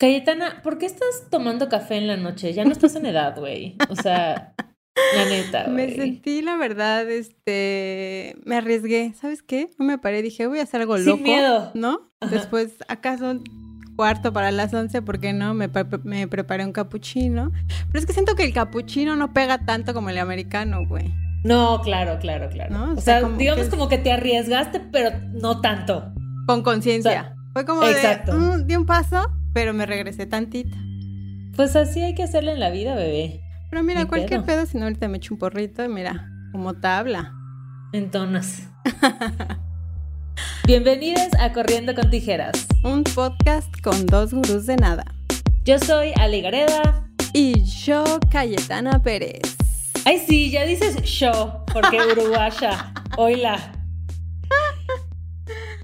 Cayetana, ¿por qué estás tomando café en la noche? Ya no estás en edad, güey. O sea, la neta. Güey. Me sentí, la verdad, este. Me arriesgué. ¿Sabes qué? No me paré. Dije, voy a hacer algo loco. Sin miedo. ¿No? Después, acá son cuarto para las once, ¿por qué no? Me, me preparé un capuchino. Pero es que siento que el capuchino no pega tanto como el americano, güey. No, claro, claro, claro. O, sea, digamos como que te arriesgaste, pero no tanto. Con conciencia. Fue como Exacto. de, mm, di un paso, pero me regresé tantito. Pues así hay que hacerlo en la vida, bebé. Pero mira, cualquier pedo. si no ahorita me echo un porrito, mira, como tabla. Entonces. Bienvenidos a Corriendo con Tijeras. Un podcast con dos gurús de nada. Yo soy Ali Gareda. Y yo, Cayetana Pérez. Ay, sí, ya dices yo, porque uruguaya. Oila.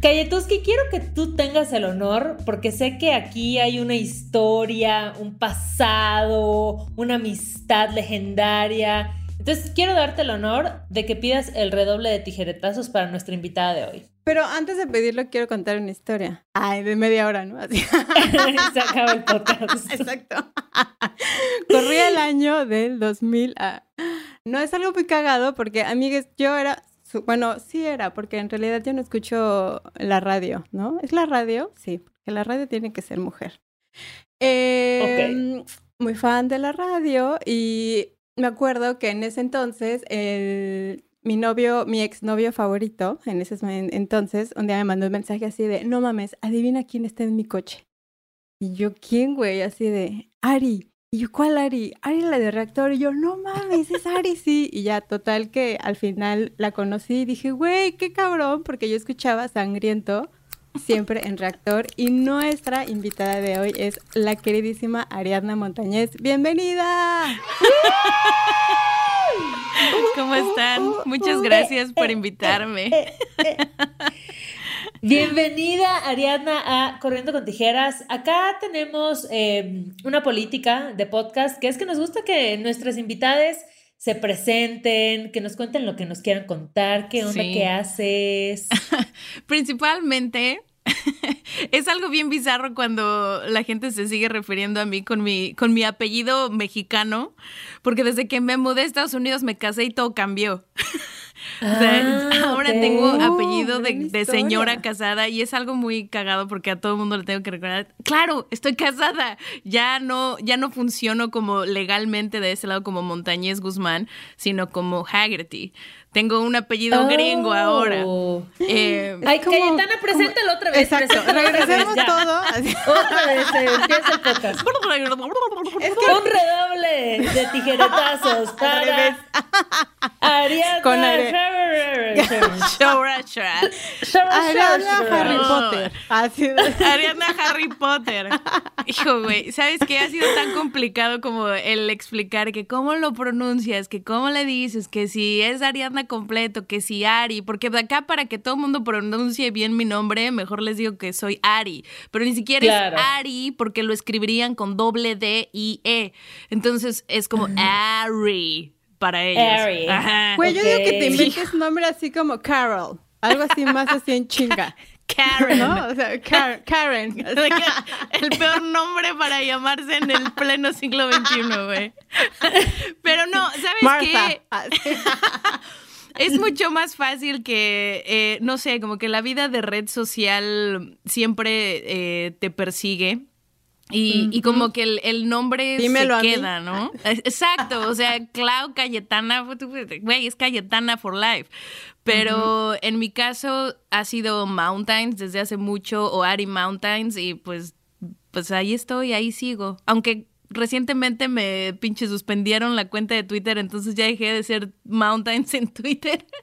Cayetuski, quiero que tú tengas el honor, porque sé que aquí hay una historia, un pasado, una amistad legendaria. Entonces, quiero darte el honor de que pidas el redoble de tijeretazos para nuestra invitada de hoy. Pero antes de pedirlo, quiero contar una historia. Ay, de media hora, ¿no? Así. Se acaba el podcast. Exacto. Corría el año del 2000. No es algo muy cagado porque, amigues, yo era bueno, sí era, porque en realidad yo no escucho la radio, ¿no? ¿Es la radio? Sí, porque la radio tiene que ser mujer. Em, muy fan de la radio y me acuerdo que en ese entonces mi novio, mi exnovio favorito, en ese entonces, un día me mandó un mensaje así de, no mames, adivina quién está en mi coche. Y yo, ¿quién, güey? Así de, Ari. Y yo, ¿cuál Ari? Ari la de reactor. Y yo, no mames, es Ari, sí. Y ya, total que al final la conocí y dije, güey, qué cabrón, porque yo escuchaba Sangriento siempre en reactor. Y nuestra invitada de hoy es la queridísima Ariadna Montañez. ¡Bienvenida! ¿Cómo están? Muchas gracias por invitarme. Bienvenida, Ariadna, a Corriendo con Tijeras. Acá tenemos em, una política de podcast que es que nos gusta que nuestras invitadas se presenten, que nos cuenten lo que nos quieran contar, qué onda, qué haces. Principalmente es algo bien bizarro cuando la gente se sigue refiriendo a mí con mi, con mi apellido mexicano, porque desde que me mudé a Estados Unidos me casé y todo cambió. Ah, ahora tengo apellido de, señora casada y es algo muy cagado porque a todo el mundo le tengo que recordar, claro, estoy casada, ya no, ya no funciono como legalmente de ese lado como Montañez Guzmán, sino como Haggerty. Tengo un apellido gringo ahora. Oh. Eh, Ay, Cayetana, preséntalo otra vez. Exacto, regresemos todo. Otra vez, eh, empieza el podcast. Es que... Un redoble de tijeretazos para Ariadna Con Ariadna Harry Potter. Ariadna Harry Potter. Hijo, güey, ¿sabes qué? Ha sido tan complicado como el explicar que cómo lo pronuncias, que cómo le dices, que si es Ariadna completo, que si Ari, porque de acá para que todo el mundo pronuncie bien mi nombre, mejor les digo que soy Ari, pero ni siquiera es Ari porque lo escribirían con doble D y E. Entonces es como Ari para ellos. Ari. Güey, yo digo que te inventes un nombre así como Carol, algo así más así en chinga. Karen. ¿No? O sea, Karen. El peor nombre para llamarse en el pleno siglo XXI, güey. Pero no, ¿sabes qué? Es mucho más fácil que, eh, no sé, como que la vida de red social siempre eh, te persigue. Y, como que el, nombre se queda, ¿no? Exacto, o sea, Clau Cayetana, güey, es Cayetana for life. Pero en mi caso ha sido Mountains desde hace mucho, o Ari Mountains, y pues, pues ahí estoy, ahí sigo. Aunque recientemente me pinche suspendieron la cuenta de Twitter, entonces ya dejé de ser Mountains en Twitter.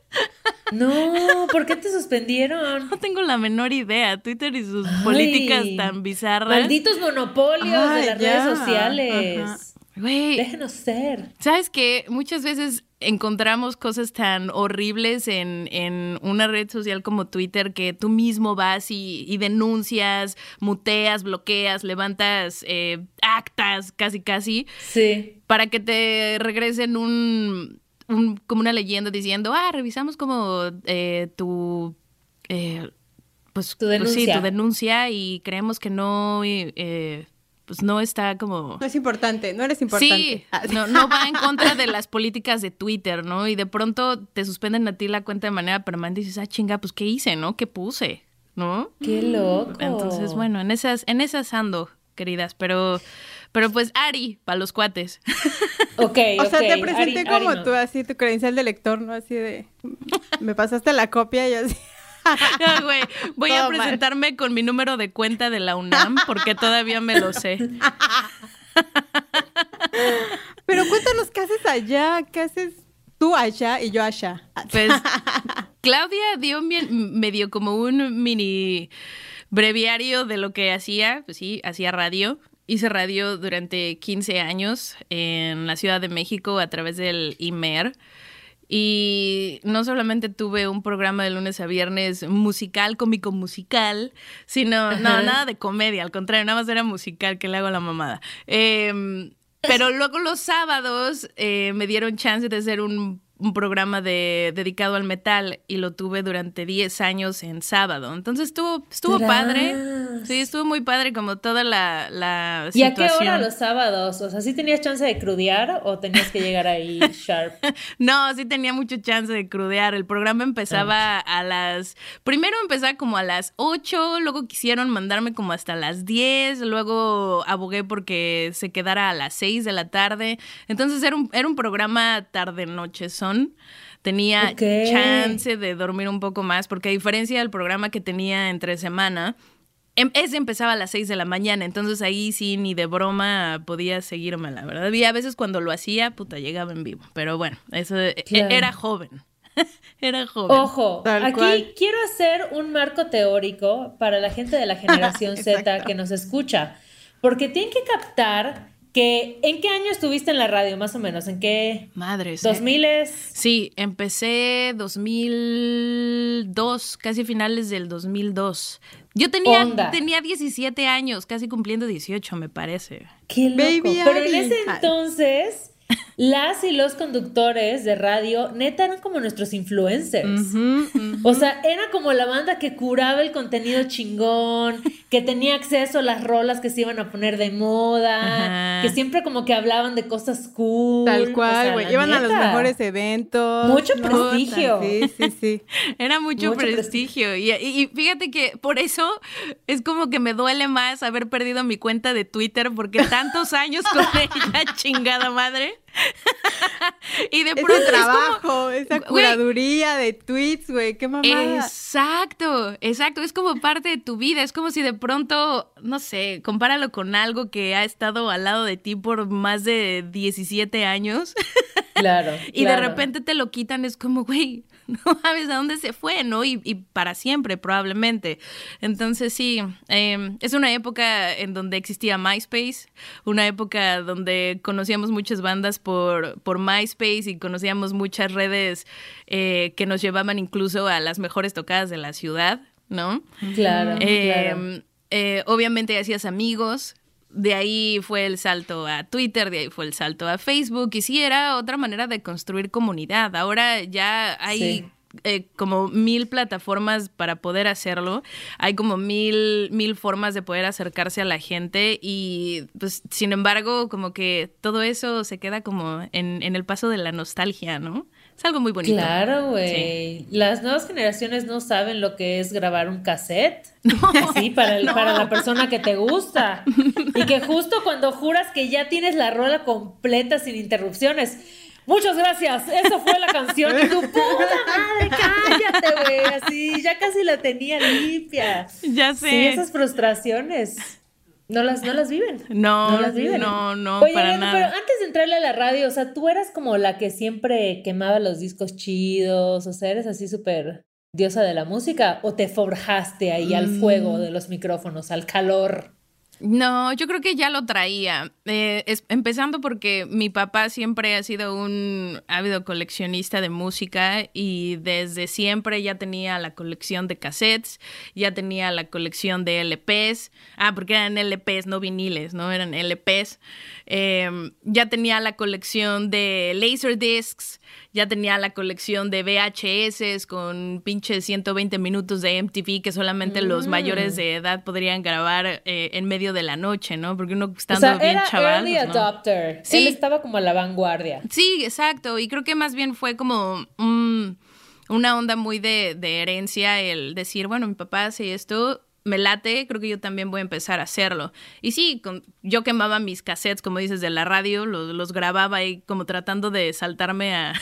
No, ¿por qué te suspendieron? No tengo la menor idea. Twitter y sus políticas tan bizarras. Malditos monopolios de las redes sociales. Güey. Déjenos ser. ¿Sabes qué? Muchas veces encontramos cosas tan horribles en, en, una red social como Twitter que tú mismo vas y, denuncias, muteas, bloqueas, levantas eh, actas, casi casi. Sí. Para que te regresen un, como una leyenda diciendo, ah, revisamos como eh, tu... Eh, pues, tu denuncia. Pues sí, tu denuncia y creemos que no pues no está como... No es importante, no eres importante. Sí, no, no va en contra de las políticas de Twitter, ¿no? Y de pronto te suspenden a ti la cuenta de manera permanente y dices, ah, chinga, pues ¿qué hice, no? ¿Qué puse? ¿No? Qué loco. Entonces, bueno, en esas, en esas ando, queridas, pero... Pero pues Ari, para los cuates. Ok, O sea, te presenté como tú, así, tu credencial de lector, ¿no? Así de... Me pasaste la copia y así... voy a presentarme con mi número de cuenta de la UNAM porque todavía me lo sé. Pero cuéntanos qué haces allá, qué haces tú allá y yo allá. Pues Claudia dio medio como un mini breviario de lo que hacía, pues sí, hacía radio. Hice radio durante 15 años en la Ciudad de México a través del IMER. Y no solamente tuve un programa de lunes a viernes musical, cómico musical, sino, no, nada de comedia, al contrario, nada más era musical que le hago la mamada. Em, pero luego los sábados eh, me dieron chance de hacer un un programa de, dedicado al metal y lo tuve durante 10 años en sábado. Entonces estuvo, estuvo padre. Sí, estuvo muy padre como toda la, la ¿Y a qué hora los sábados? O sea, ¿sí tenías chance de crudear o tenías que llegar ahí sharp? no, sí tenía mucho chance de crudear. El programa empezaba ah. a las... Primero empezaba como a las 8, luego quisieron mandarme como hasta las 10, luego abogué porque se quedara a las 6 de la tarde. Entonces era un, era un programa tarde-noche, son tenía chance de dormir un poco más, porque a diferencia del programa que tenía entre semana, em, ese empezaba a las 6 de la mañana, entonces ahí sí ni de broma podía seguirme, la verdad. Y a veces cuando lo hacía, puta, llegaba en vivo. Pero bueno, eso e, era joven. era joven. Ojo, aquí quiero hacer un marco teórico para la gente de la generación Z que nos escucha, porque tienen que captar ¿En qué año estuviste en la radio, más o menos? ¿En qué? Madres. ¿2000 es? Sí, empecé 2002, casi finales del 2002. Yo tenía, tenía 17 años, casi cumpliendo 18, me parece. Qué loco. Pero en ese entonces las y los conductores de radio, neta, eran como nuestros influencers. O sea, era como la banda que curaba el contenido chingón, que tenía acceso a las rolas que se iban a poner de moda, que siempre como que hablaban de cosas cool. Tal cual, güey. Iban a los mejores eventos. Mucho prestigio. Sí, sí, sí. Era mucho, prestigio. Y, y, fíjate que por eso es como que me duele más haber perdido mi cuenta de Twitter porque tantos años con ella, chingada madre. Y de pronto. Ese trabajo, esa curaduría de tweets, güey, qué mamada. Exacto, exacto. Es como parte de tu vida. Es como si de pronto, no sé, compáralo con algo que ha estado al lado de ti por más de 17 años. Claro. y de repente te lo quitan, es como, güey, no sabes a dónde se fue, ¿no? Y, para siempre, probablemente. Entonces, sí, em, es una época en donde existía MySpace, una época donde conocíamos muchas bandas por, por MySpace y conocíamos muchas redes eh, que nos llevaban incluso a las mejores tocadas de la ciudad, ¿no? Claro. Em, eh, obviamente hacías amigos, de ahí fue el salto a Twitter, de ahí fue el salto a Facebook, y sí era otra manera de construir comunidad. Ahora ya hay eh, como mil plataformas para poder hacerlo, hay como mil, mil formas de poder acercarse a la gente y pues sin embargo como que todo eso se queda como en, en el paso de la nostalgia, ¿no? Es algo muy bonito. Claro, güey. Las nuevas generaciones no saben lo que es grabar un cassette. sí, para, para la persona que te gusta. Y que justo cuando juras que ya tienes la rola completa sin interrupciones. Muchas gracias. Eso fue la canción. Y tu puta madre, cállate, güey. Así, ya casi la tenía limpia. Ya sé. Sí, esas frustraciones. No las, no las viven. No, no las viven. No, no, para nada. Pero antes de entrarle a la radio, o sea, tú eras como la que siempre quemaba los discos chidos, o sea, eres así súper diosa de la música, o te forjaste ahí al fuego mm. de los micrófonos, al calor. No, yo creo que ya lo traía. Eh, empezando porque mi papá siempre ha sido un ávido coleccionista de música y desde siempre ya tenía la colección de cassettes, ya tenía la colección de LPs. Ah, porque eran LPs, no viniles, ¿no? Eran LPs. Em, ya tenía la colección de Laserdiscs ya tenía la colección de VHS con pinches 120 minutos de MTV que solamente los mayores mm. de edad podrían grabar eh, en medio de la noche, ¿no? Porque uno estando o sea, bien chaval. Early pues, adopter. Sí. Él estaba como a la vanguardia. Sí, exacto. Y creo que más bien fue como una onda muy de, herencia el decir, bueno, mi papá hace esto, me late, creo que yo también voy a empezar a hacerlo. Y sí, yo quemaba mis cassettes, como dices, de la radio, los, los grababa ahí como tratando de saltarme a,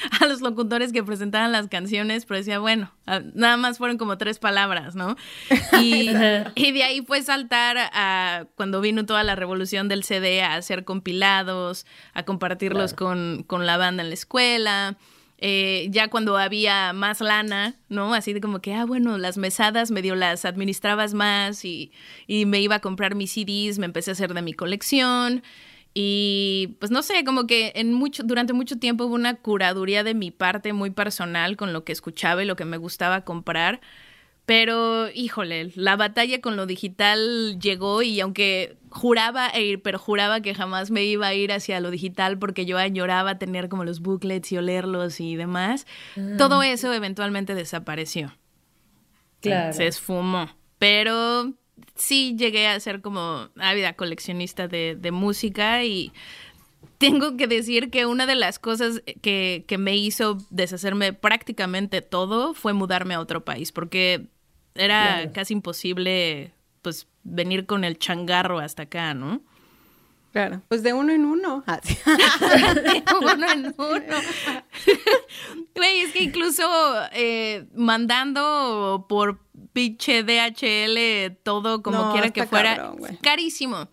a los locutores que presentaban las canciones, pero decía, bueno, nada más fueron como tres palabras, ¿no? Y, de ahí fue saltar a cuando vino toda la revolución del CD, a hacer compilados, a compartirlos con, la banda en la escuela. Eh, ya cuando había más lana, ¿no? Así de como que, ah, bueno, las mesadas medio las administrabas más y, y me iba a comprar mis CDs, me empecé a hacer de mi colección. Y pues no sé, como que en mucho, durante mucho tiempo hubo una curaduría de mi parte muy personal con lo que escuchaba y lo que me gustaba comprar. Pero, híjole, la batalla con lo digital llegó y aunque juraba ir, pero juraba que jamás me iba a ir hacia lo digital porque yo añoraba tener como los booklets y olerlos y demás, todo ah. eso eventualmente desapareció. Claro. Se esfumó. Pero sí llegué a ser como ávida coleccionista de, música y tengo que decir que una de las cosas que, me hizo deshacerme prácticamente todo fue mudarme a otro país, porque era casi imposible pues venir con el changarro hasta acá, ¿no? Claro, pues de uno en uno. Ah, de uno en uno. Güey, es que incluso eh, mandando por pinche DHL todo como quiera que fuera, carísimo.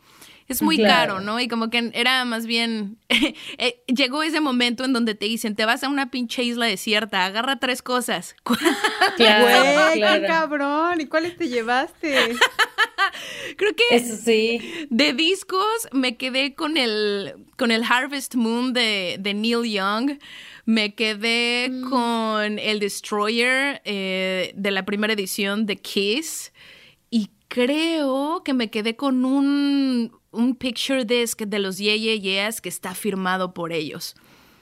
Es muy caro, ¿no? Y como que era más bien, eh, llegó ese momento en donde te dicen, te vas a una pinche isla desierta, agarra tres cosas. Claro, qué cabrón. ¿Y cuáles te llevaste? Creo que Eso sí. de discos me quedé con el, con el Harvest Moon de, de Neil Young. Me quedé mm. con el Destroyer eh, de la primera edición de Kiss. Y creo que me quedé con un, un picture disc de los Yeah Yeah Yeahs que está firmado por ellos.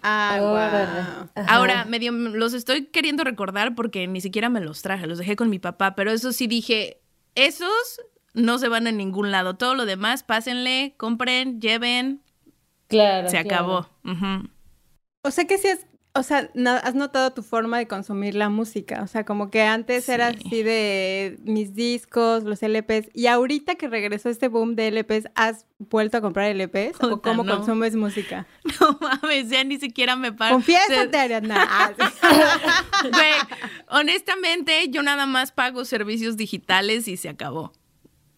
Ah, Ahora, medio los estoy queriendo recordar porque ni siquiera me los traje, los dejé con mi papá, pero eso sí dije, esos no se van a ningún lado. Todo lo demás, pásenle, compren, lleven. Claro. Se acabó. O sea que si es o sea, has notado tu forma de consumir la música. O sea, como que antes era así de mis discos, los LPs. Y ahorita que regresó este boom de LPs, ¿has vuelto a comprar LPs? ¿O cómo consumes música? No mames, ya ni siquiera me paro. Confiésate, Ariana. Ah, honestamente, yo nada más pago servicios digitales y se acabó.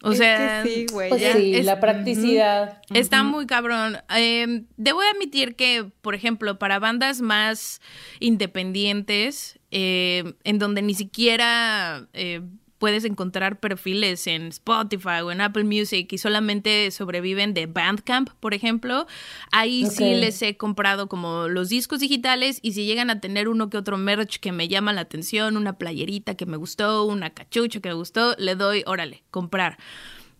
O sea, sí, güey. Pues sí, la practicidad. Está muy cabrón. Em, debo admitir que, por ejemplo, para bandas más independientes, em, en donde ni siquiera eh, puedes encontrar perfiles en Spotify o en Apple Music y solamente sobreviven de Bandcamp, por ejemplo. Ahí sí les he comprado como los discos digitales y si llegan a tener uno que otro merch que me llama la atención, una playerita que me gustó, una cachucha que me gustó, le doy, órale, comprar.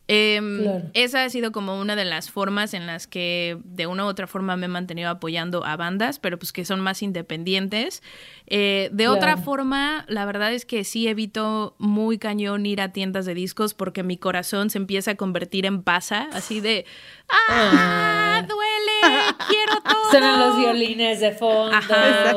Em, esa ha sido como una de las formas en las que de una u otra forma me he mantenido apoyando a bandas, pero pues que son más independientes. Eh, de otra forma, la verdad es que sí evito muy cañón ir a tiendas de discos porque mi corazón se empieza a convertir en pasa, así de ¡Ah! ah. ¡Duele! ¡Quiero todo! Son los violines de fondo. Ajá,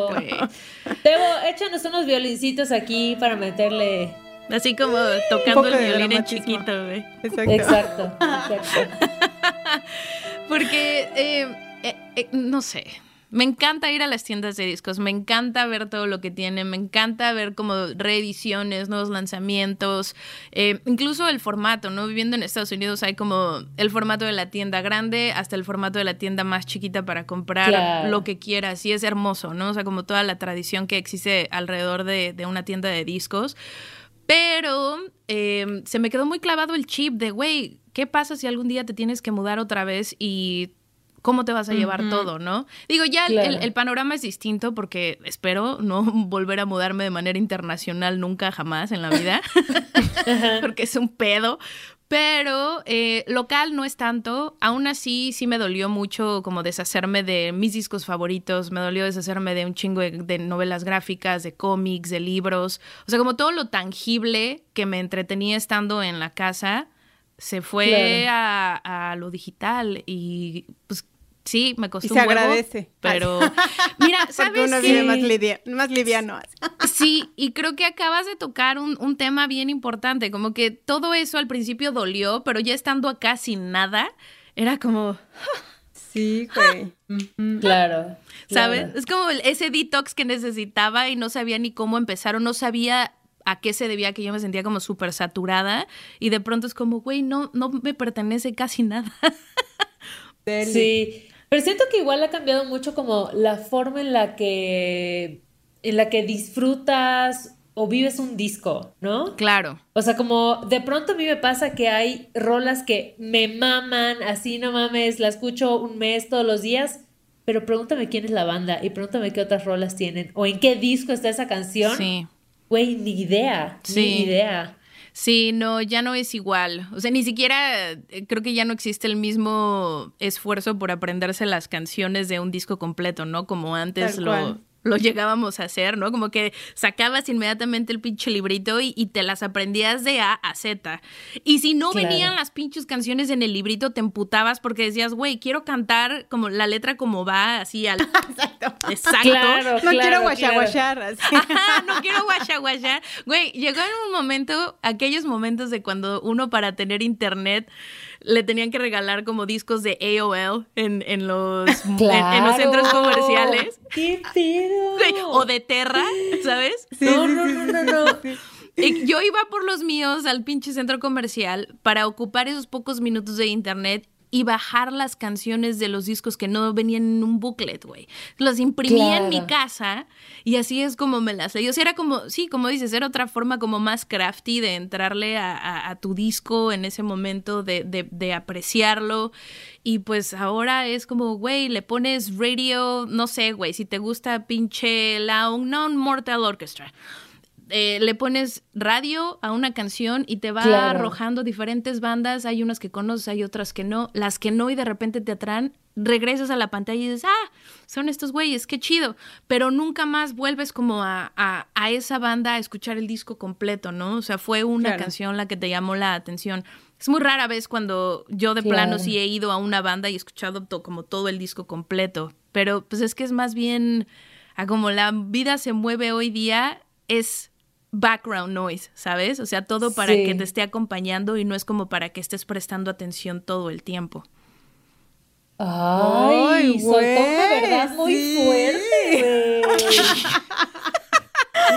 Debo, échanos unos violincitos aquí para meterle Así como tocando el violín en chiquito, güey. Exacto. Exacto. Porque, eh, eh, eh, no sé. Me encanta ir a las tiendas de discos, me encanta ver todo lo que tienen, me encanta ver como reediciones, nuevos lanzamientos, eh, incluso el formato, ¿no? Viviendo en Estados Unidos hay como el formato de la tienda grande hasta el formato de la tienda más chiquita para comprar lo que quieras y es hermoso, ¿no? O sea, como toda la tradición que existe alrededor de, una tienda de discos. Pero eh, se me quedó muy clavado el chip de, güey, ¿qué pasa si algún día te tienes que mudar otra vez y cómo te vas a llevar todo, ¿no? Digo, ya el, panorama es distinto porque espero no volver a mudarme de manera internacional nunca jamás en la vida, porque es un pedo. Pero eh, local no es tanto. Aún así, sí me dolió mucho como deshacerme de mis discos favoritos. Me dolió deshacerme de un chingo de, novelas gráficas, de cómics, de libros. O sea, como todo lo tangible que me entretenía estando en la casa se fue a, a, lo digital y pues Sí, me costó y se agradece. Pero, mira, ¿sabes Porque uno vive más, más, liviano. Sí, y creo que acabas de tocar un, un, tema bien importante, como que todo eso al principio dolió, pero ya estando acá sin nada, era como... Sí, güey. Claro. ¿Sabes? Es como ese detox que necesitaba y no sabía ni cómo empezar o no sabía a qué se debía que yo me sentía como súper saturada y de pronto es como, güey, no, no me pertenece casi nada. sí, pero siento que igual ha cambiado mucho como la forma en la que, en la que disfrutas o vives un disco, ¿no? Claro. O sea, como de pronto a mí me pasa que hay rolas que me maman, así no mames, la escucho un mes todos los días, pero pregúntame quién es la banda y pregúntame qué otras rolas tienen o en qué disco está esa canción. Sí. Güey, ni idea, sí. ni idea. Sí, no, ya no es igual. O sea, ni siquiera eh, creo que ya no existe el mismo esfuerzo por aprenderse las canciones de un disco completo, ¿no? Como antes lo, lo llegábamos a hacer, ¿no? Como que sacabas inmediatamente el pinche librito y, te las aprendías de A a Z. Y si no venían las pinches canciones en el librito, te emputabas porque decías, güey, quiero cantar como la letra como va, así al... Exacto. Exacto. no quiero guachaguachar. Ajá, no quiero guachaguachar. Güey, llegó en un momento, aquellos momentos de cuando uno para tener internet le tenían que regalar como discos de AOL en, en los, en, los centros comerciales. ¡Qué pedo! O de Terra, ¿sabes? no, no, no, no, no. Yo iba por los míos al pinche centro comercial para ocupar esos pocos minutos de internet y bajar las canciones de los discos que no venían en un booklet, güey. Los imprimía en mi casa y así es como me las leí. O sea, era como, sí, como dices, era otra forma como más crafty de entrarle a, tu disco en ese momento, de, de, de apreciarlo. Y pues ahora es como, güey, le pones radio, no sé, güey, si te gusta pinche la Unknown Mortal Orchestra eh, le pones radio a una canción y te va arrojando diferentes bandas. Hay unas que conoces, hay otras que no. Las que no y de repente te atraen, regresas a la pantalla y dices, ah, son estos güeyes, qué chido. Pero nunca más vuelves como a, a, esa banda a escuchar el disco completo, ¿no? O sea, fue una canción la que te llamó la atención. Es muy rara vez cuando yo de plano sí he ido a una banda y he escuchado como todo el disco completo. Pero pues es que es más bien a como la vida se mueve hoy día, es background noise, ¿sabes? O sea, todo para que te esté acompañando y no es como para que estés prestando atención todo el tiempo. Ay, soltó una verdad muy fuerte,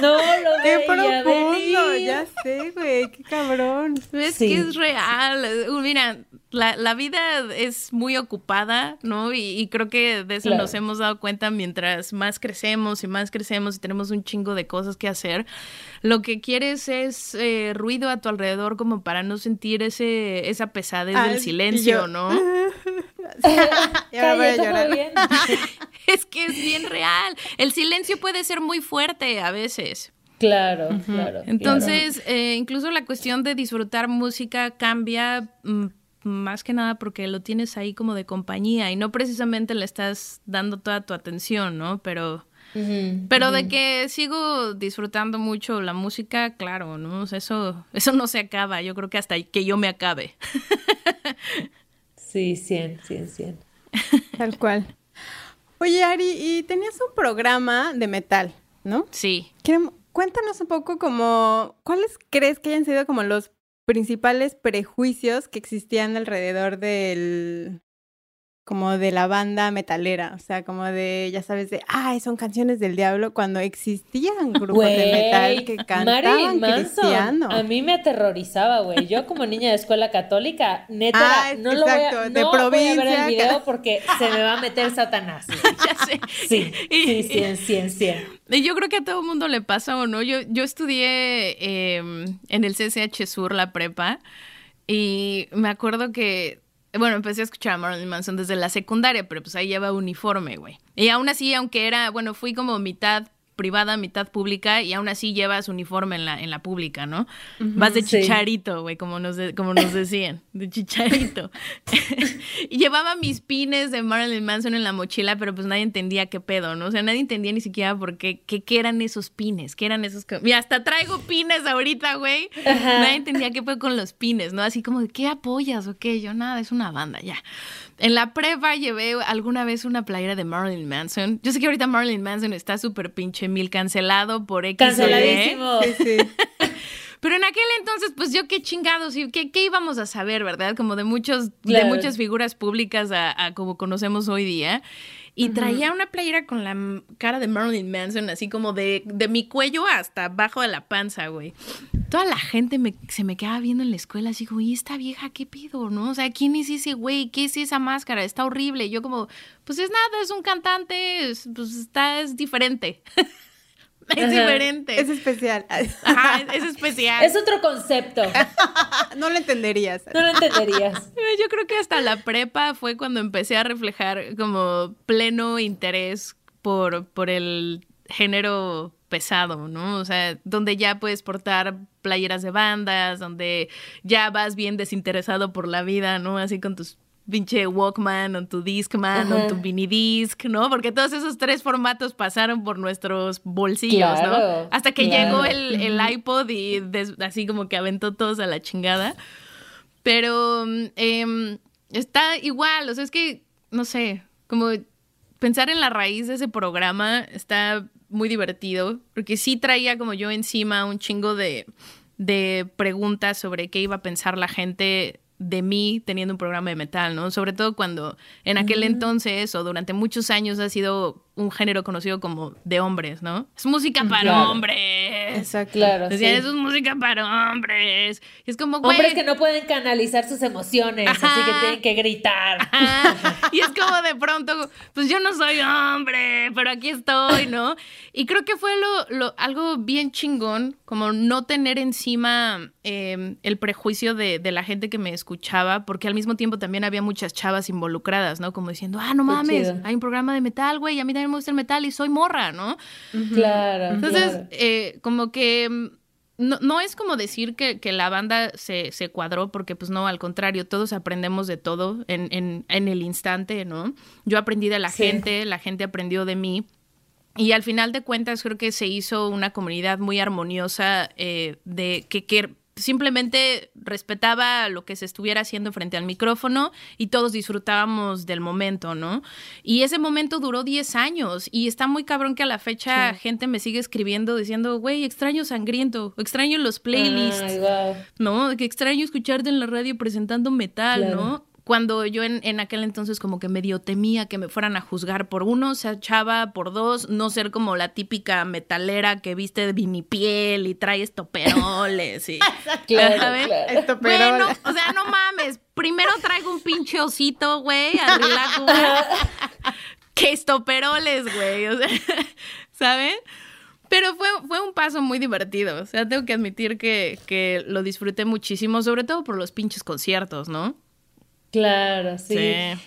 No lo Qué profundo, ya sé, güey, qué cabrón. Es que es real. Mira, la, la, vida es muy ocupada, ¿no? Y, creo que de eso nos hemos dado cuenta mientras más crecemos y más crecemos y tenemos un chingo de cosas que hacer. Lo que quieres es eh, ruido a tu alrededor como para no sentir ese, esa pesadez del silencio, ¿no? ya voy a llorar. es que es bien real. El silencio puede ser muy fuerte a veces. Claro, claro. Entonces, Eh, incluso la cuestión de disfrutar música cambia mm, más que nada porque lo tienes ahí como de compañía y no precisamente le estás dando toda tu atención, ¿no? Pero, pero de que sigo disfrutando mucho la música, claro, ¿no? eso, eso no se acaba, yo creo que hasta que yo me acabe. sí, 100, 100, 100. Tal cual. Oye, Ari, y tenías un programa de metal, ¿no? Sí. Cuéntanos un poco como, ¿cuáles crees que hayan sido como los principales prejuicios que existían alrededor del, como de la banda metalera, o sea, como de, ya sabes, de, ay, son canciones del diablo, cuando existían grupos de metal que cantaban cristiano. A mí me aterrorizaba, güey. Yo como niña de escuela católica, neta, ah, no lo voy a, no voy a ver el video porque se me va a meter Satanás. ya sé. Sí, sí, sí, sí, sí, Yo creo que a todo mundo le pasa o no. Yo, yo estudié em, en el CCH Sur, la prepa, y me acuerdo que bueno, empecé a escuchar a Marilyn Manson desde la secundaria, pero pues ahí lleva uniforme, güey. Y aún así, aunque era, bueno, fui como mitad privada, mitad pública, y aún así llevas uniforme en la, en la pública, ¿no? Vas de chicharito, güey, como nos, como nos decían, de chicharito. y llevaba mis pines de Marilyn Manson en la mochila, pero pues nadie entendía qué pedo, ¿no? O sea, nadie entendía ni siquiera por qué, qué, eran esos pines, qué eran esos... Mira, hasta traigo pines ahorita, güey. Nadie entendía qué fue con los pines, ¿no? Así como, ¿qué apoyas o qué? Yo, nada, es una banda, ya. En la prepa llevé alguna vez una playera de Marilyn Manson. Yo sé que ahorita Marilyn Manson está súper pinche mil cancelado por X Canceladísimo. Sí, sí. Pero en aquel entonces, pues yo qué chingados, ¿qué, qué íbamos a saber, verdad? Como de muchos, de muchas figuras públicas a, como conocemos hoy día. Y traía una playera con la cara de Marilyn Manson, así como de, de mi cuello hasta abajo de la panza, güey. Toda la gente me, se me quedaba viendo en la escuela, así, güey, esta vieja, ¿qué pido, no? O sea, ¿quién es ese güey? ¿Qué es esa máscara? Está horrible. yo como, pues es nada, es un cantante, pues está, es diferente. Es diferente. Es especial. Ajá, es especial. Es otro concepto. no lo entenderías. No lo entenderías. Yo creo que hasta la prepa fue cuando empecé a reflejar como pleno interés por, por el género pesado, ¿no? O sea, donde ya puedes portar playeras de bandas, donde ya vas bien desinteresado por la vida, ¿no? Así con tus pinche Walkman o tu Discman o tu mini disc, ¿no? Porque todos esos tres formatos pasaron por nuestros bolsillos, ¿no? Hasta que llegó el, el, iPod y así como que aventó todos a la chingada. Pero em, está igual, o sea, es que, no sé, como pensar en la raíz de ese programa está muy divertido, porque sí traía como yo encima un chingo de, de preguntas sobre qué iba a pensar la gente de mí teniendo un programa de metal, ¿no? Sobre todo cuando en aquel entonces o durante muchos años ha sido un género conocido como de hombres, ¿no? Es música para hombres. Exacto. Claro. Decían, eso es música para hombres. Y es como, Hombres que no pueden canalizar sus emociones, así que tienen que gritar. Y es como de pronto, pues yo no soy hombre, pero aquí estoy, ¿no? Y creo que fue lo, algo bien chingón, como no tener encima em, el prejuicio de, de, la gente que me escuchaba, porque al mismo tiempo también había muchas chavas involucradas, ¿no? Como diciendo, ah, no mames, hay un programa de metal, güey, a mí también me gusta el metal y soy morra, ¿no? Claro. Entonces, eh, como que mm, no, no, es como decir que, que la banda se, se, cuadró, porque pues no, al contrario, todos aprendemos de todo en, en, en el instante, ¿no? Yo aprendí de la gente, la gente aprendió de mí. Y al final de cuentas creo que se hizo una comunidad muy armoniosa eh, de que, que simplemente respetaba lo que se estuviera haciendo frente al micrófono y todos disfrutábamos del momento, ¿no? Y ese momento duró 10 años y está muy cabrón que a la fecha gente me sigue escribiendo diciendo, güey, extraño sangriento, extraño los playlists, ¿no? Que extraño escucharte en la radio presentando metal, ¿no? Cuando yo en, en, aquel entonces como que medio temía que me fueran a juzgar por uno, se echaba por dos, no ser como la típica metalera que viste de vinipiel y trae estoperoles y... claro, claro. Bueno, o sea, no mames, primero traigo un pinche osito, güey, que estoperoles, güey, o sea, ¿saben? Pero fue, fue un paso muy divertido. O sea, tengo que admitir que, que lo disfruté muchísimo, sobre todo por los pinches conciertos, ¿no? Claro, sí.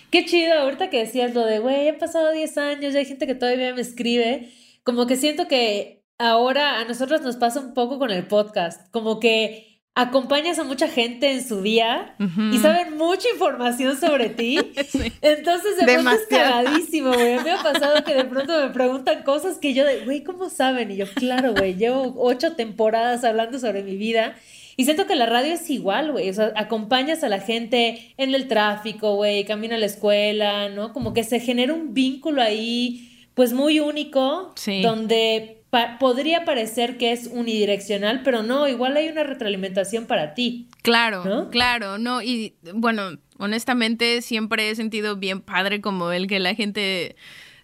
Qué chido, ahorita que decías lo de, güey, han pasado 10 años, ya hay gente que todavía me escribe, como que siento que ahora a nosotros nos pasa un poco con el podcast, como que acompañas a mucha gente en su día y saben mucha información sobre ti. Entonces, de pronto es cagadísimo, güey. Me ha pasado que de pronto me preguntan cosas que yo de, güey, ¿cómo saben? Y yo, claro, güey, llevo ocho temporadas hablando sobre mi vida y siento que la radio es igual, güey. O sea, acompañas a la gente en el tráfico, güey, camina a la escuela, ¿no? Como que se genera un vínculo ahí, pues muy único, donde podría parecer que es unidireccional, pero no, igual hay una retroalimentación para ti. Claro, claro, no, y bueno, honestamente siempre he sentido bien padre como el que la gente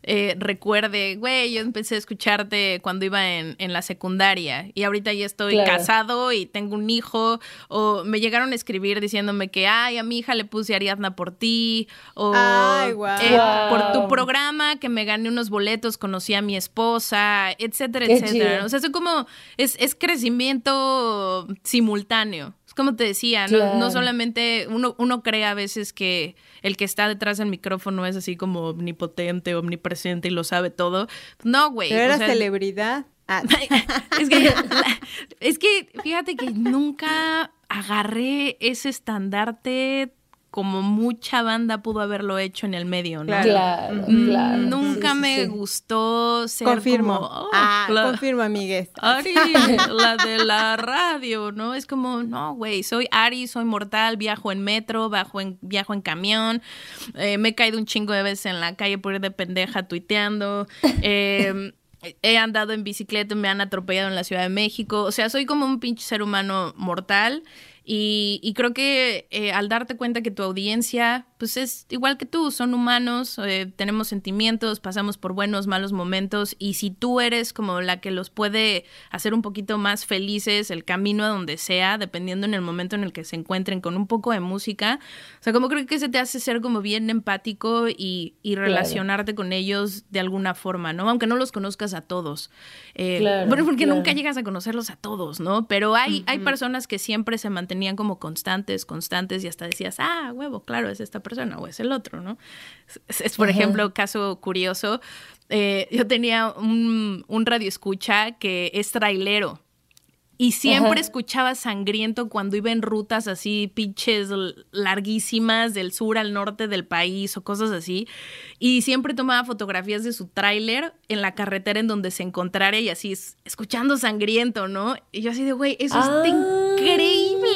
eh, recuerde, güey, yo empecé a escucharte cuando iba en, la secundaria y ahorita ya estoy casado y tengo un hijo, o me llegaron a escribir diciéndome que, ay, a mi hija le puse Ariadna por ti, o eh, por tu programa que me gané unos boletos, conocí a mi esposa, etcétera, etcétera. O sea, es como, es, es crecimiento simultáneo. Es como te decía, no, solamente uno, uno cree a veces que el que está detrás del micrófono es así como omnipotente, omnipresente y lo sabe todo. No, güey. Pero era celebridad. Ah. es, que, es que fíjate que nunca agarré ese estandarte como mucha banda pudo haberlo hecho en el medio, ¿no? Claro, mm, claro. Nunca me gustó ser confirmo. como... Oh, ah, confirmo, amigues. Ari, la de la radio, ¿no? Es como, no, güey, soy Ari, soy mortal, viajo en metro, bajo en, viajo en camión, eh, me he caído un chingo de veces en la calle por ir de pendeja tuiteando, eh, he andado en bicicleta, me han atropellado en la Ciudad de México, o sea, soy como un pinche ser humano mortal y, creo que eh, al darte cuenta que tu audiencia, pues es igual que tú, son humanos, eh, tenemos sentimientos, pasamos por buenos, malos momentos, y si tú eres como la que los puede hacer un poquito más felices, el camino a donde sea, dependiendo en el momento en el que se encuentren con un poco de música, o sea, como creo que se te hace ser como bien empático y, relacionarte con ellos de alguna forma, ¿no? Aunque no los conozcas a todos. Eh, bueno, porque nunca llegas a conocerlos a todos, ¿no? Pero hay, hay personas que siempre se mantienen tenían como constantes, constantes y hasta decías, ah, huevo, claro, es esta persona o es el otro, ¿no? Es, por ejemplo, caso curioso, eh, yo tenía un, un radio escucha que es trailero y siempre escuchaba sangriento cuando iba en rutas así, pinches larguísimas del sur al norte del país o cosas así. Y siempre tomaba fotografías de su tráiler en la carretera en donde se encontrara y así, escuchando sangriento, ¿no? Y yo así de, güey, eso está ah,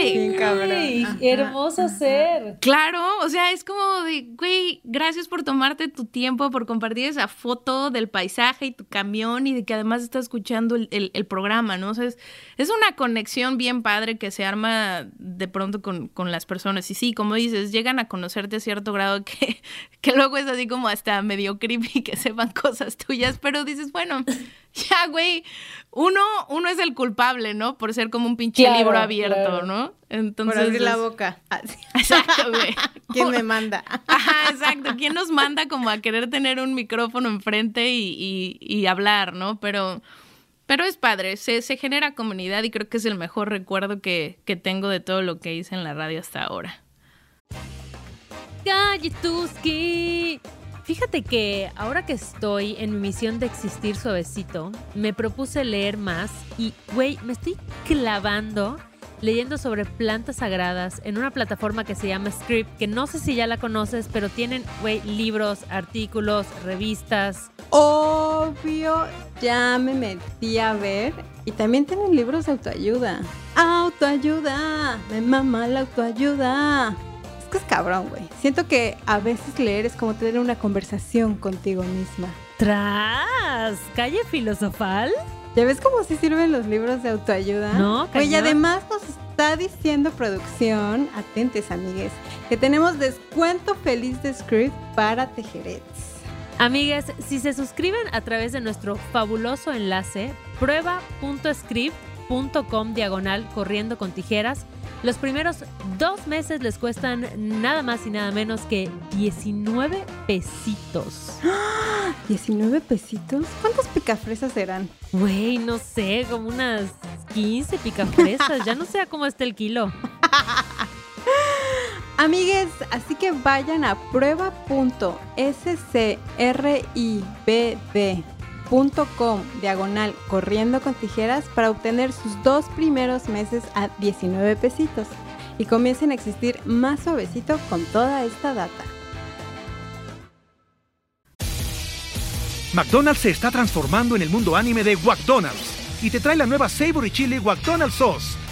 increíble. Hermoso ser. Claro, o sea, es como de, güey, gracias por tomarte tu tiempo, por compartir esa foto del paisaje y tu camión y de que además estás escuchando el, programa, ¿no? O sea, es, es una conexión bien padre que se arma de pronto con, las personas. Y sí, como dices, llegan a conocerte a cierto grado que, que luego es así como hasta medio creepy que sepan cosas tuyas, pero dices, bueno, ya, güey, uno, uno es el culpable, ¿no? Por ser como un pinche libro abierto, ¿no? Entonces, Por abrir la boca. Exacto, güey. ¿Quién me manda? Ajá, exacto. ¿Quién nos manda como a querer tener un micrófono enfrente y, y hablar, ¿no? Pero pero es padre, se, se, genera comunidad y creo que es el mejor recuerdo que, que tengo de todo lo que hice en la radio hasta ahora. ¡Galletuski! Fíjate que ahora que estoy en mi misión de existir suavecito, me propuse leer más y, güey, me estoy clavando leyendo sobre plantas sagradas en una plataforma que se llama Script, que no sé si ya la conoces, pero tienen, güey, libros, artículos, revistas. Obvio, ya me metí a ver. Y también tienen libros de autoayuda. ¡Autoayuda! Me mama la autoayuda. Es que es cabrón, güey. Siento que a veces leer es como tener una conversación contigo misma. ¡Tras! ¿Calle filosofal? ¿Ya ves cómo se sirven los libros de autoayuda? No, Y además nos está diciendo producción, atentes amigues, que tenemos descuento feliz de script para tejerets. Amigas, si se suscriben a través de nuestro fabuloso enlace prueba.script.com diagonal corriendo con tijeras, los primeros dos meses les cuestan nada más y nada menos que 19 pesitos. ¿19 pesitos? ¿Cuántas picafresas serán? Güey, no sé, como unas 15 picafresas. ya no sé cómo está el kilo. Amigues, así que vayan a prueba.scribd.com diagonal corriendo con tijeras para obtener sus dos primeros meses a 19 pesitos y comiencen a existir más suavecito con toda esta data. McDonald's se está transformando en el mundo anime de McDonald's y te trae la nueva Savory Chili McDonald's Sauce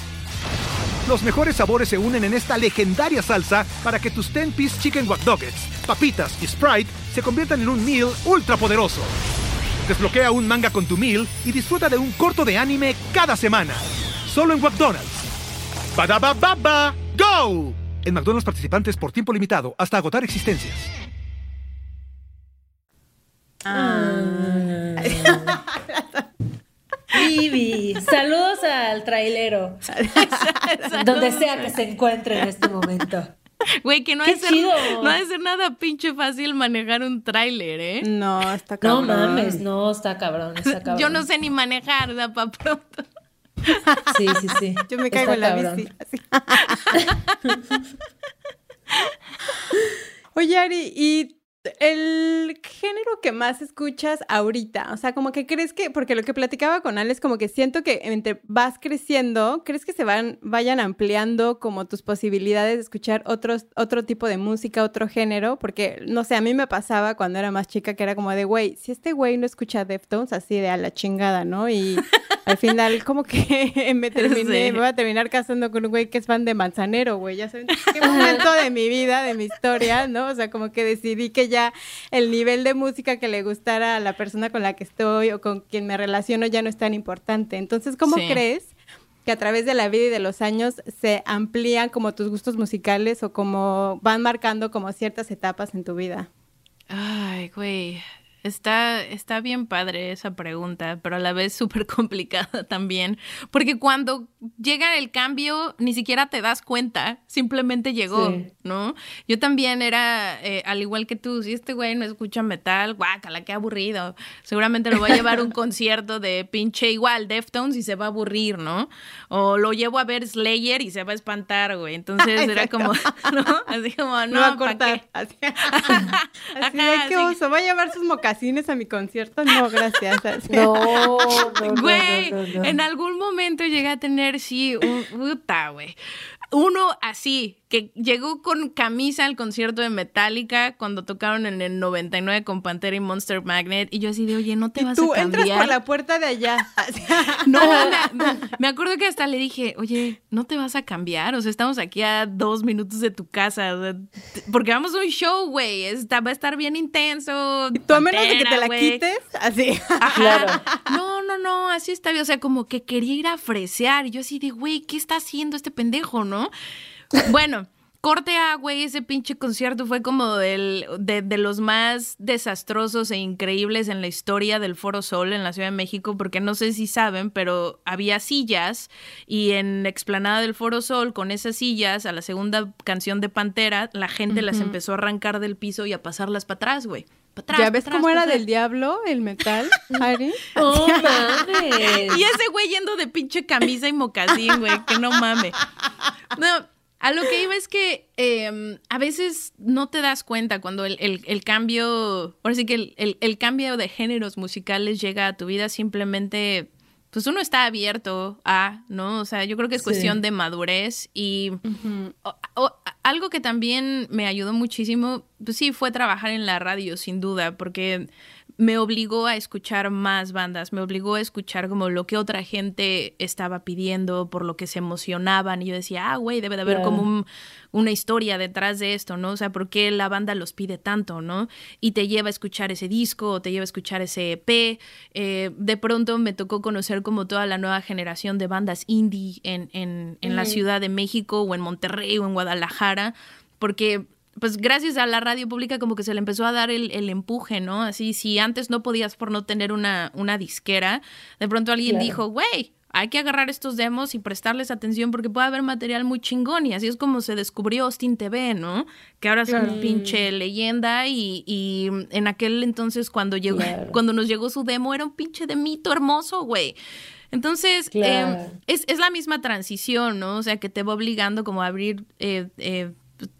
los mejores sabores se unen en esta legendaria salsa para que tus 10-piece chicken wack papitas y Sprite se conviertan en un meal ultra poderoso. Desbloquea un manga con tu meal y disfruta de un corto de anime cada semana. Solo en McDonald's. baba ¡Go! En McDonald's participantes por tiempo limitado hasta agotar existencias. Ah. Vivi, saludos al trailero. donde sea que se encuentre en este momento. Güey, que no es no ha de ser nada pinche fácil manejar un tráiler, ¿eh? No, está cabrón. No mames, no, está cabrón, está cabrón. Yo no sé ni manejar, da pa' pronto. Sí, sí, sí. Yo me caigo en la bici. Oye, Ari, ¿y el género que más escuchas ahorita, o sea, como que crees que, porque lo que platicaba con Alex, como que siento que entre vas creciendo, ¿crees que se van, vayan ampliando como tus posibilidades de escuchar otros, otro tipo de música, otro género? Porque, no sé, a mí me pasaba cuando era más chica que era como de, güey, si este güey no escucha Deftones, así de a la chingada, ¿no? Y al final como que me terminé, me voy a terminar casando con un güey que es fan de Manzanero, güey, ya saben, qué momento de mi vida, de mi historia, ¿no? O sea, como que decidí que ya el nivel de música que le gustara a la persona con la que estoy o con quien me relaciono ya no es tan importante. Entonces, ¿cómo crees que a través de la vida y de los años se amplían como tus gustos musicales o como van marcando como ciertas etapas en tu vida? Ay, güey, Está, está bien padre esa pregunta, pero a la vez súper complicada también, porque cuando llega el cambio ni siquiera te das cuenta, simplemente llegó, ¿no? Yo también era, eh, al igual que tú, si este güey no escucha metal, guácala, qué aburrido, seguramente lo voy a llevar a un concierto de pinche igual, Deftones y se va a aburrir, ¿no? O lo llevo a ver Slayer y se va a espantar, güey, entonces era como, ¿no? Así como, no, va a cortar. Así, así de que oso, va a llevar sus mocas a mi concierto, no, gracias. no, no, Güey, en algún momento llegué a tener, sí, un puta, güey. Uno así, que llegó con camisa al concierto de Metallica cuando tocaron en el 99 con Pantera y Monster Magnet. Y yo así de, oye, no te vas a cambiar. Tú entras por la puerta de allá. no, me, acuerdo que hasta le dije, oye, no te vas a cambiar. O sea, estamos aquí a dos minutos de tu casa. porque vamos a un show, güey. Va a estar bien intenso. Y tú a menos de que te la quites, así. Claro. No, no, no, así está bien. O sea, como que quería ir a fresear. Y yo así de, güey, ¿qué está haciendo este pendejo, no? Bueno, corte a, güey, ese pinche concierto fue como del, de, de, los más desastrosos e increíbles en la historia del Foro Sol en la Ciudad de México, porque no sé si saben, pero había sillas y en la explanada del Foro Sol, con esas sillas, a la segunda canción de Pantera, la gente las empezó a arrancar del piso y a pasarlas para atrás, güey. ¿Ya ves cómo era del diablo el metal, Ari? ¡Oh, mames! Y ese güey yendo de pinche camisa y mocasín, güey, que no mames. No, a lo que iba es que em, a veces no te das cuenta cuando el, cambio, ahora sí que el, el, cambio de géneros musicales llega a tu vida simplemente, pues uno está abierto a, ¿no? O sea, yo creo que es cuestión de madurez y algo que también me ayudó muchísimo, pues sí, fue trabajar en la radio, sin duda, porque me obligó a escuchar más bandas, me obligó a escuchar como lo que otra gente estaba pidiendo, por lo que se emocionaban. Y yo decía, ah, güey, debe de haber como una historia detrás de esto, ¿no? O sea, ¿por qué la banda los pide tanto, ¿no? Y te lleva a escuchar ese disco, o te lleva a escuchar ese EP. Eh, de pronto me tocó conocer como toda la nueva generación de bandas indie en, en, en la Ciudad de México, o en Monterrey, o en Guadalajara porque pues gracias a la radio pública como que se le empezó a dar el, empuje, ¿no? Así, si antes no podías por no tener una, una disquera, de pronto alguien dijo, güey, hay que agarrar estos demos y prestarles atención porque puede haber material muy chingón y así es como se descubrió Austin TV, ¿no? Que ahora es una pinche leyenda y, y, en aquel entonces cuando llegó, cuando nos llegó su demo era un pinche de mito hermoso, güey. Entonces, em, es, es, la misma transición, ¿no? O sea, que te va obligando como a abrir eh, eh,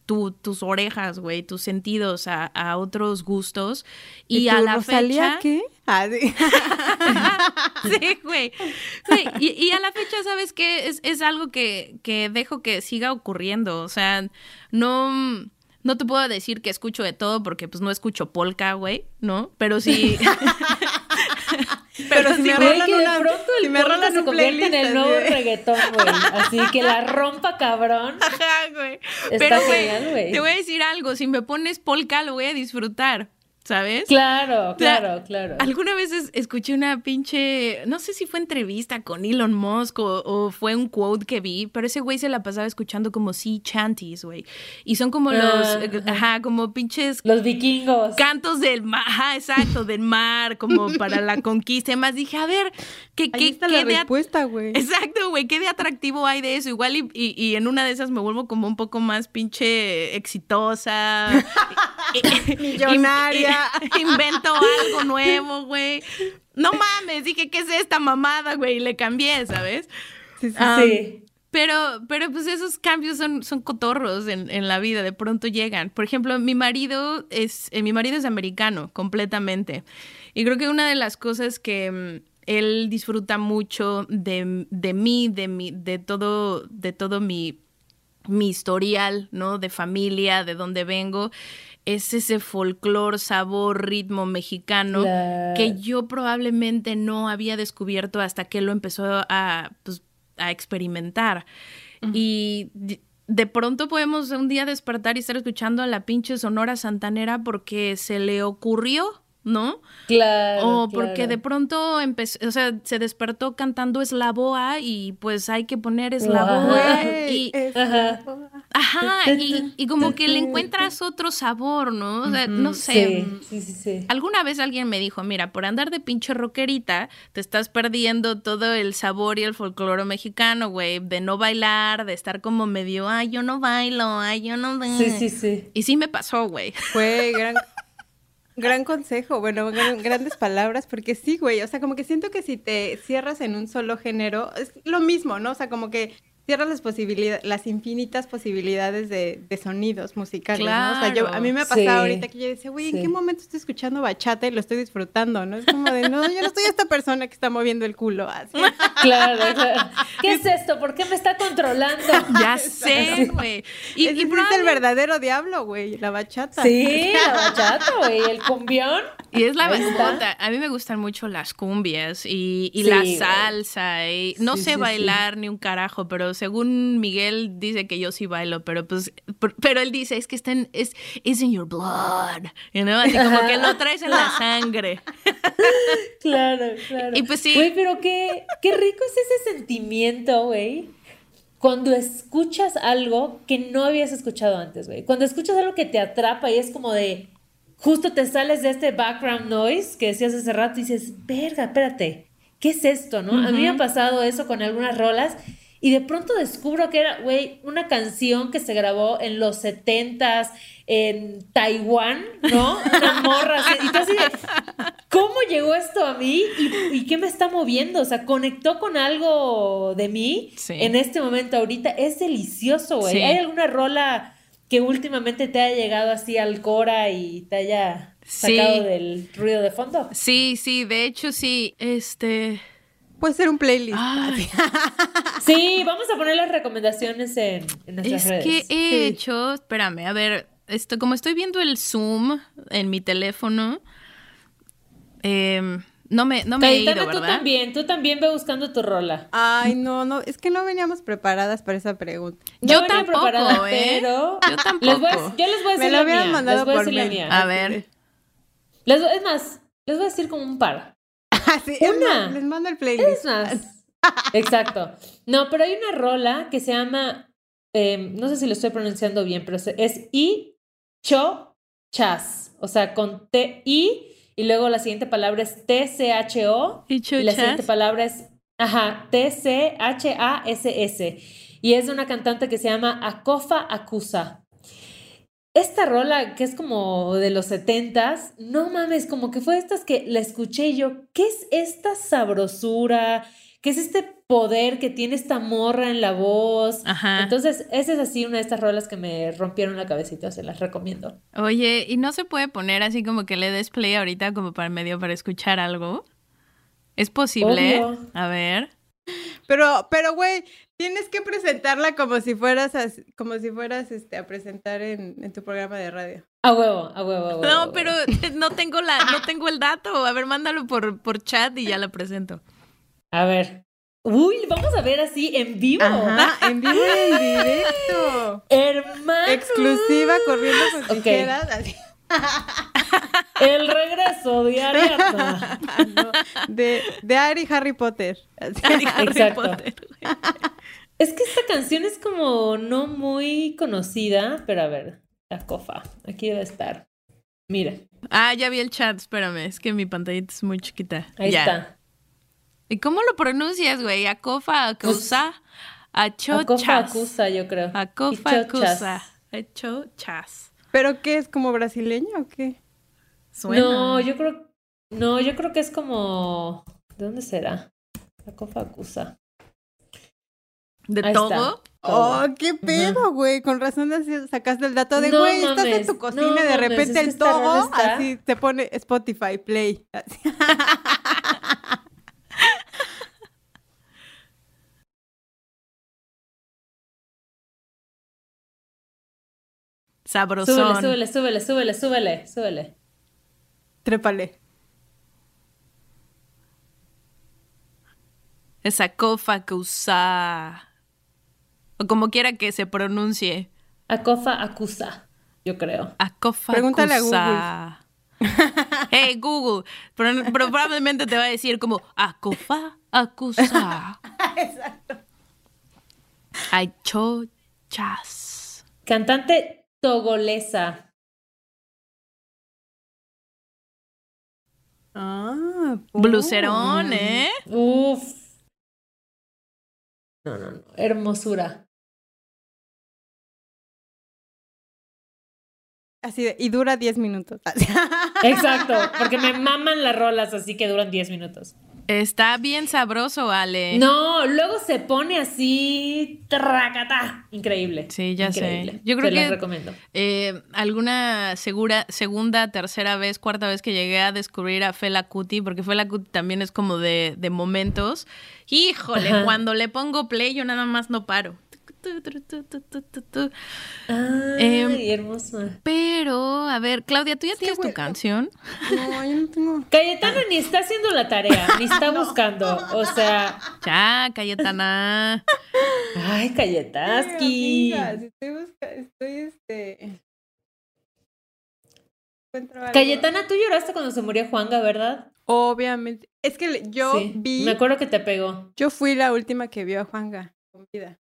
tus orejas, güey, tus sentidos a, otros gustos. Y, a la fecha. qué? Ah, sí. güey. y, a la fecha, ¿sabes qué? Es, es algo que, que dejo que siga ocurriendo. O sea, no no te puedo decir que escucho de todo porque pues no escucho polka, güey, ¿no? Pero sí. Pero, si, me rolan una, pronto el si me se convierte en el nuevo reggaetón, güey. Así que la rompa cabrón. Ajá, güey. Pero, güey, te voy a decir algo. Si me pones polka, lo voy a disfrutar. ¿Sabes? Claro, claro, claro. Alguna vez escuché una pinche, no sé si fue entrevista con Elon Musk o, fue un quote que vi, pero ese güey se la pasaba escuchando como sea chanties, güey. Y son como los, ah, eh, ajá, como pinches... Los vikingos. Cantos del mar, ajá, exacto, del mar, como para la conquista. más dije, a ver, ¿qué, qué, está la respuesta, güey. Exacto, güey, ¿qué de atractivo hay de eso? Igual y, y, en una de esas me vuelvo como un poco más pinche exitosa. Millonaria. invento algo nuevo, güey. No mames, dije, ¿qué es esta mamada, güey? Y le cambié, ¿sabes? Sí, sí. Pero, pero pues esos cambios son, son cotorros en, en, la vida, de pronto llegan. Por ejemplo, mi marido es, eh, mi marido es americano, completamente. Y creo que una de las cosas que mm, él disfruta mucho de, de mí, de mi, de todo, de todo mi, mi historial, ¿no? De familia, de dónde vengo, es ese folclore, sabor, ritmo mexicano que yo probablemente no había descubierto hasta que lo empezó a, pues, a experimentar. Y de pronto podemos un día despertar y estar escuchando a la pinche Sonora Santanera porque se le ocurrió ¿no? Claro. O porque de pronto empezó, o sea, se despertó cantando Eslavoa y pues hay que poner Eslavoa y ajá, y, como que le encuentras otro sabor, ¿no? O sea, no sé. Sí, sí, sí, Alguna vez alguien me dijo, mira, por andar de pinche rockerita, te estás perdiendo todo el sabor y el folclore mexicano, güey, de no bailar, de estar como medio, ay, yo no bailo, ay, yo no... Sí, sí, sí. Y sí me pasó, güey. Fue gran Gran consejo, bueno, grandes palabras, porque sí, güey, o sea, como que siento que si te cierras en un solo género, es lo mismo, ¿no? O sea, como que cierras las posibilidades, las infinitas posibilidades de, sonidos musicales, ¿no? O sea, yo, a mí me ha pasado ahorita que yo decía, güey, ¿en qué momento estoy escuchando bachata y lo estoy disfrutando, no? Es como de, no, yo no soy esta persona que está moviendo el culo, así. Claro, claro. ¿Qué es esto? ¿Por qué me está controlando? Ya sé, güey. Y, es, el verdadero diablo, güey, la bachata. Sí, la bachata, güey, el cumbión. Y es la bachata. A mí me gustan mucho las cumbias y, la salsa. Y no sé bailar ni un carajo, pero según Miguel dice que yo sí bailo, pero pues, pero él dice, es que está en, es, it's in your blood, you know? así como que lo traes en la sangre. claro, claro. Y pues sí. Güey, pero qué, qué rico es ese sentimiento, güey. Cuando escuchas algo que no habías escuchado antes, güey. Cuando escuchas algo que te atrapa y es como de, justo te sales de este background noise que decías hace rato y dices, verga, espérate, ¿qué es esto, no? A mí me ha pasado eso con algunas rolas y de pronto descubro que era, güey, una canción que se grabó en los setentas en Taiwán, ¿no? Una morra así. Y así de, ¿cómo llegó esto a mí? ¿Y, qué me está moviendo? O sea, conectó con algo de mí en este momento ahorita. Es delicioso, güey. ¿Hay alguna rola que últimamente te haya llegado así al Cora y te haya sacado del ruido de fondo? Sí, sí, de hecho sí. Este... Puede ser un playlist. sí, vamos a poner las recomendaciones en, nuestras redes. Es que he hecho, espérame, a ver, esto, como estoy viendo el Zoom en mi teléfono, em, no me, no me he ido, ¿verdad? tú también, tú también ve buscando tu rola. Ay, no, no, es que no veníamos preparadas para esa pregunta. yo tampoco, ¿eh? Pero yo tampoco. yo les voy a decir me la, mía. Mandado les voy a decir la mía. A ver. es más, les voy a decir como un par. una. Les mando el playlist. Exacto. No, pero hay una rola que se llama, em, no sé si lo estoy pronunciando bien, pero es I Cho Chas. O sea, con T I y luego la siguiente palabra es T C H O y, y la siguiente palabra es ajá, T C H A S S. Y es de una cantante que se llama Akofa Akusa esta rola que es como de los setentas, no mames, como que fue de estas que la escuché y yo, ¿qué es esta sabrosura? ¿Qué es este poder que tiene esta morra en la voz? Ajá. Entonces, esa es así una de estas rolas que me rompieron la cabecita, se las recomiendo. Oye, ¿y no se puede poner así como que le des play ahorita como para medio para escuchar algo? ¿Es posible? A ver. Pero, pero, güey, tienes que presentarla como si fueras, como si fueras este, a presentar en, tu programa de radio. A huevo, a huevo, a huevo. No, pero no tengo la, no tengo el dato. A ver, mándalo por, por chat y ya la presento. A ver. Uy, vamos a ver así en vivo. Ajá, en vivo y en directo. Hermano. Exclusiva corriendo con tijeras. El regreso de Ariadna. de, de Ari Harry Potter. Ari Harry Potter. Es que esta canción es como no muy conocida, pero a ver, la cofa, aquí debe estar. Mira. Ah, ya vi el chat, espérame, es que mi pantallita es muy chiquita. Ahí está. ¿Y cómo lo pronuncias, güey? ¿Acofa, acusa? Achochas. Acofa, acusa, yo creo. Acofa, acusa. Achochas. ¿Pero qué es como brasileño o qué? No, yo creo. No, yo creo que es como. ¿De dónde será? Acofa, acusa. ¿De todo? Oh, qué pedo, güey. Con razón sacaste el dato de, güey, estás en tu cocina y de repente el todo, así te pone Spotify, play. Sabrosón. Súbele, súbele, súbele, súbele, súbele. Trépale. Esa cofa que usa. O como quiera que se pronuncie. Acofa acusa, yo creo. Acofa Pregúntale a Google. hey, Google. Pero, probablemente te va a decir como Acofa acusa. Exacto. Ay, chochas. Cantante togolesa. Ah, Blucerón, ¿eh? Uf. No, no, no. Hermosura. Así de, y dura 10 minutos. Exacto, porque me maman las rolas así que duran 10 minutos. Está bien sabroso, Ale. No, luego se pone así, tracata. Increíble. Sí, ya Increíble. sé. Yo creo Te que recomiendo. Eh, alguna segura, segunda, tercera vez, cuarta vez que llegué a descubrir a Fela Kuti, porque Fela Kuti también es como de, de momentos. Híjole, cuando le pongo play yo nada más no paro. Ay, eh, hermosa. Pero, a ver, Claudia, ¿tú ya tienes tu canción? No, yo no tengo. Cayetana ni está haciendo la tarea, ni está buscando. O sea. Ya, Cayetana. Ay, Cayetaski. estoy buscando, estoy este. Cayetana, tú lloraste cuando se murió Juanga, ¿verdad? Obviamente. Es que yo vi. Me acuerdo que te pegó. Yo fui la última que vio a Juanga con vida.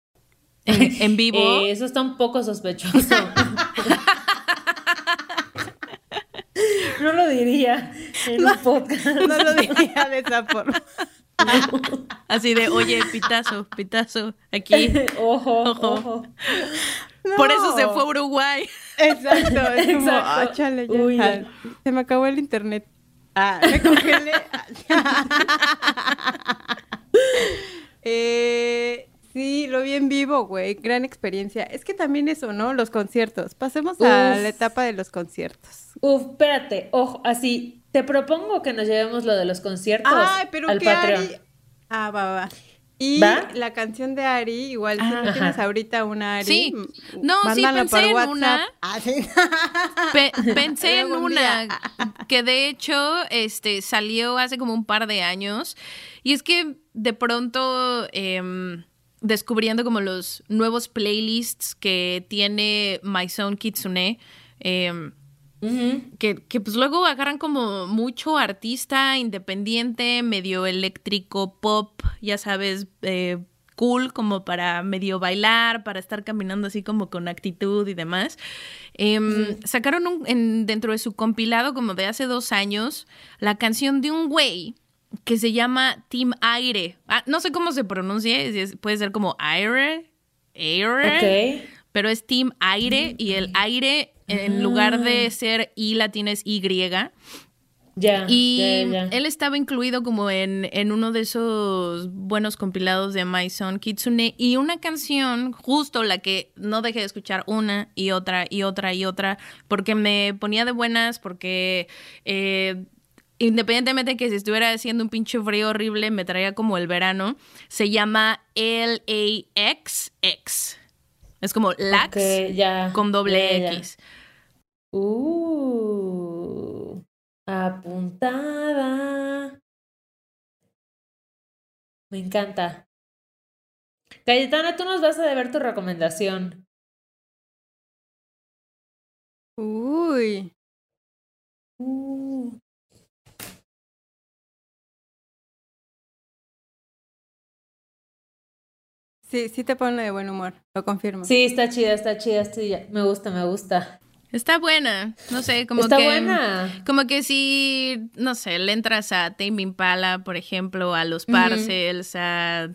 ¿En, vivo? Eh, eso está un poco sospechoso. no lo diría en un podcast. No lo diría de esa forma. Así de, oye, pitazo, pitazo, aquí. ojo, ojo. Por eso se fue a Uruguay. Exacto, es como, ah, chale, ya, se me acabó el internet. Ah, me congelé. eh, Sí, lo vi en vivo, güey. Gran experiencia. Es que también eso, ¿no? Los conciertos. Pasemos a la etapa de los conciertos. Uf, espérate, ojo, así. Te propongo que nos llevemos lo de los conciertos Ay, pero al Patreon. Ah, va, va. Y la canción de Ari, igual si no tienes ahorita una Ari. Sí. No, sí, pensé en una. Ah, ¿sí? pensé en una que de hecho este, salió hace como un par de años. Y es que de pronto. Eh, descubriendo como los nuevos playlists que tiene My Son Kitsune. Em, que, que, pues luego agarran como mucho artista independiente, medio eléctrico, pop, ya sabes, eh, cool como para medio bailar, para estar caminando así como con actitud y demás. Em, sacaron un, dentro de su compilado como de hace dos años la canción de un güey que se llama Team Aire. Ah, no sé cómo se pronuncia, puede ser como Aire, Aire, pero es Team Aire y el aire en lugar de ah. ser I latina es Y. Ya. y él estaba incluido como en, en, uno de esos buenos compilados de My Son Kitsune y una canción, justo la que no dejé de escuchar una y otra y otra y otra, porque me ponía de buenas, porque eh, independientemente de que si estuviera haciendo un pinche frío horrible, me traía como el verano, se llama L-A-X-X. Es como lax con doble X. Uh, apuntada. Me encanta. Cayetana, tú nos vas a deber tu recomendación. Uy. Uh. Sí, sí te pone de buen humor, lo confirmo. Sí, está chida, está chida, me gusta, me gusta. Está buena, no sé, como Está que... buena. Como que si, no sé, le entras a Tame Impala, por ejemplo, a los Parcels, a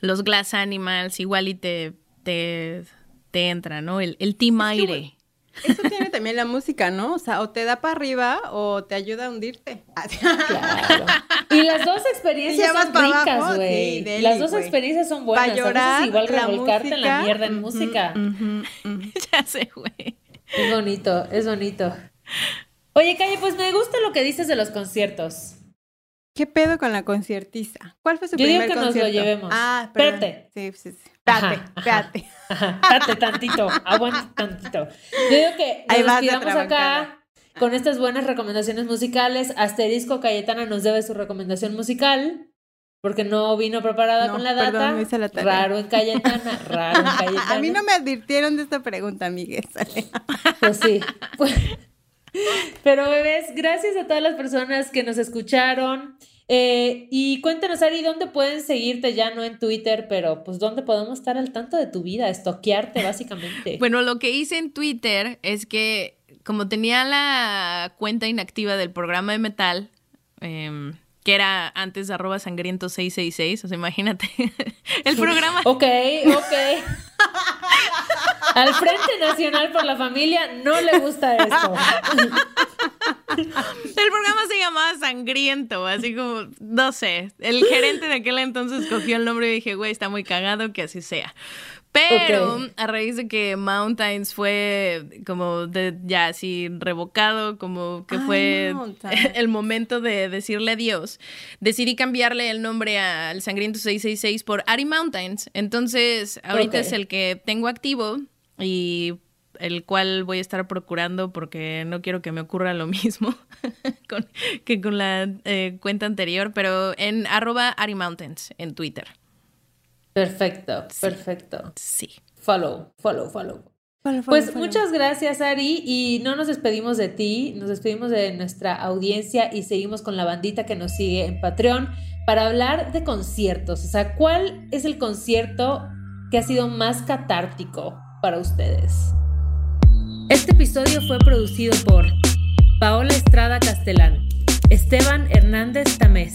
los Glass Animals, igual y te, te, te entra, ¿no? El, el Team Aire. Eso tiene también la música, ¿no? O sea, o te da para arriba o te ayuda a hundirte. Claro. Y las dos experiencias son ricas, güey. las dos experiencias son buenas. Para llorar, igual revolcarte en la mierda en música. ya sé, güey. Es bonito, es bonito. Oye, Calle, pues me gusta lo que dices de los conciertos. ¿Qué pedo con la conciertista? ¿Cuál fue su Yo primer digo que nos lo llevemos. Ah, espérate. Sí, sí, sí. Espérate, espérate. Espérate tantito, aguanta tantito. Yo digo que nos quedamos acá con estas buenas recomendaciones musicales. Asterisco Cayetana nos debe su recomendación musical. Porque no vino preparada con la data. raro en Cayetana, raro en Cayetana. A mí no me advirtieron de esta pregunta, Miguel. Pues sí. Pues, pero bebés, gracias a todas las personas que nos escucharon. Eh, y cuéntanos, Ari, ¿dónde pueden seguirte? Ya no en Twitter, pero pues ¿dónde podemos estar al tanto de tu vida? Estoquearte, básicamente. bueno, lo que hice en Twitter es que, como tenía la cuenta inactiva del programa de metal, eh, que era antes arroba sangriento 666, o sea, imagínate, el programa. ok, ok. Al Frente Nacional por la Familia no le gusta esto. El programa se llamaba Sangriento, así como, no sé, el gerente de aquel entonces cogió el nombre y dije, güey, está muy cagado que así sea. Pero a raíz de que Mountains fue como de, ya así revocado, como que fue el momento de decirle adiós, decidí cambiarle el nombre al Sangriento 666 por Ari Mountains. Entonces, ahorita es el que tengo activo y el cual voy a estar procurando porque no quiero que me ocurra lo mismo que con la eh, cuenta anterior, pero en arroba Ari Mountains en Twitter. Perfecto, perfecto. Sí. Follow, follow, follow. pues muchas gracias, Ari. Y no nos despedimos de ti, nos despedimos de nuestra audiencia y seguimos con la bandita que nos sigue en Patreon para hablar de conciertos. O sea, ¿cuál es el concierto que ha sido más catártico para ustedes? Este episodio fue producido por Paola Estrada Castelán, Esteban Hernández Tamés.